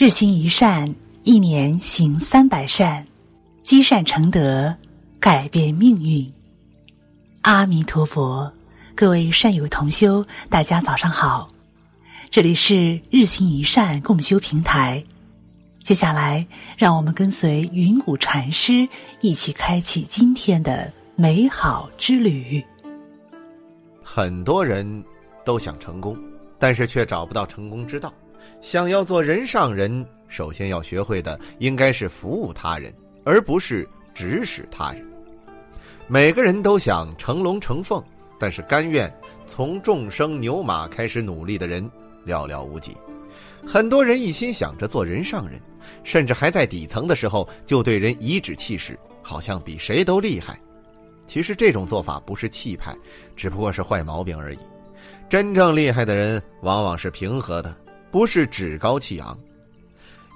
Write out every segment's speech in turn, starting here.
日行一善，一年行三百善，积善成德，改变命运。阿弥陀佛，各位善友同修，大家早上好，这里是日行一善共修平台。接下来，让我们跟随云谷禅师一起开启今天的美好之旅。很多人都想成功，但是却找不到成功之道。想要做人上人，首先要学会的应该是服务他人，而不是指使他人。每个人都想成龙成凤，但是甘愿从众生牛马开始努力的人寥寥无几。很多人一心想着做人上人，甚至还在底层的时候就对人颐指气使，好像比谁都厉害。其实这种做法不是气派，只不过是坏毛病而已。真正厉害的人往往是平和的。不是趾高气昂。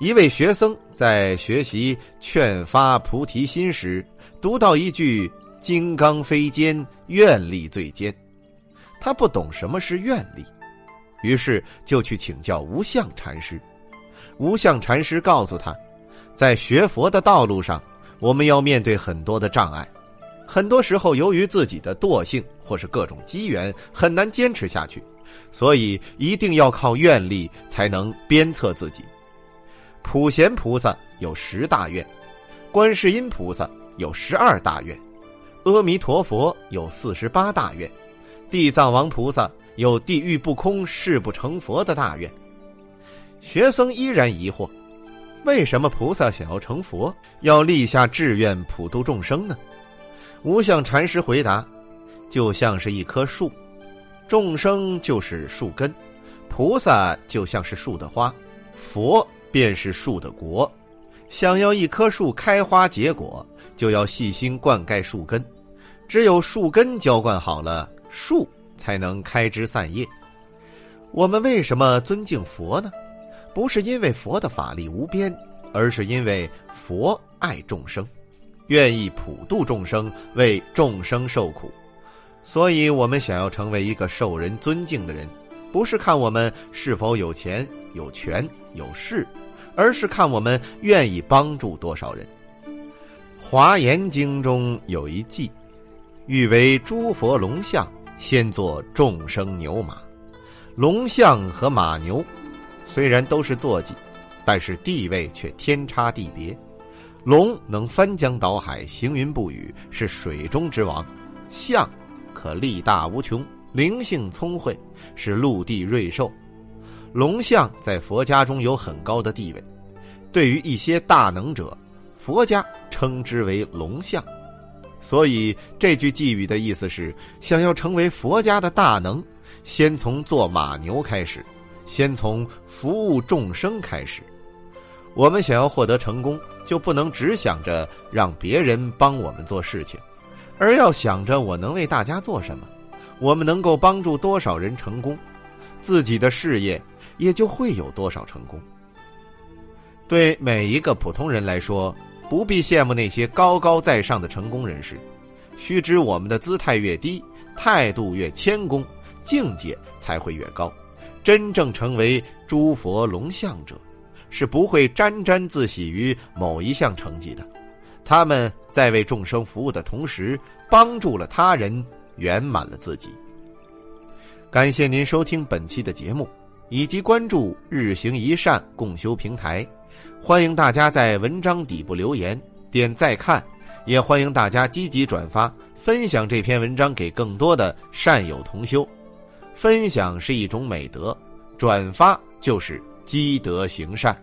一位学僧在学习劝发菩提心时，读到一句“金刚非坚，愿力最坚”，他不懂什么是愿力，于是就去请教无相禅师。无相禅师告诉他，在学佛的道路上，我们要面对很多的障碍，很多时候由于自己的惰性或是各种机缘，很难坚持下去。所以一定要靠愿力才能鞭策自己。普贤菩萨有十大愿，观世音菩萨有十二大愿，阿弥陀佛有四十八大愿，地藏王菩萨有地狱不空、誓不成佛的大愿。学僧依然疑惑：为什么菩萨想要成佛，要立下志愿普度众生呢？无相禅师回答：就像是一棵树。众生就是树根，菩萨就像是树的花，佛便是树的果。想要一棵树开花结果，就要细心灌溉树根。只有树根浇灌好了，树才能开枝散叶。我们为什么尊敬佛呢？不是因为佛的法力无边，而是因为佛爱众生，愿意普度众生，为众生受苦。所以，我们想要成为一个受人尊敬的人，不是看我们是否有钱、有权、有势，而是看我们愿意帮助多少人。《华严经》中有一偈：“欲为诸佛龙象，先做众生牛马。”龙象和马牛虽然都是坐骑，但是地位却天差地别。龙能翻江倒海、行云布雨，是水中之王；象。可力大无穷，灵性聪慧，是陆地瑞兽。龙象在佛家中有很高的地位。对于一些大能者，佛家称之为龙象。所以这句寄语的意思是：想要成为佛家的大能，先从做马牛开始，先从服务众生开始。我们想要获得成功，就不能只想着让别人帮我们做事情。而要想着我能为大家做什么，我们能够帮助多少人成功，自己的事业也就会有多少成功。对每一个普通人来说，不必羡慕那些高高在上的成功人士，须知我们的姿态越低，态度越谦恭，境界才会越高。真正成为诸佛龙象者，是不会沾沾自喜于某一项成绩的。他们在为众生服务的同时，帮助了他人，圆满了自己。感谢您收听本期的节目，以及关注“日行一善共修平台”。欢迎大家在文章底部留言、点再看，也欢迎大家积极转发、分享这篇文章给更多的善友同修。分享是一种美德，转发就是积德行善。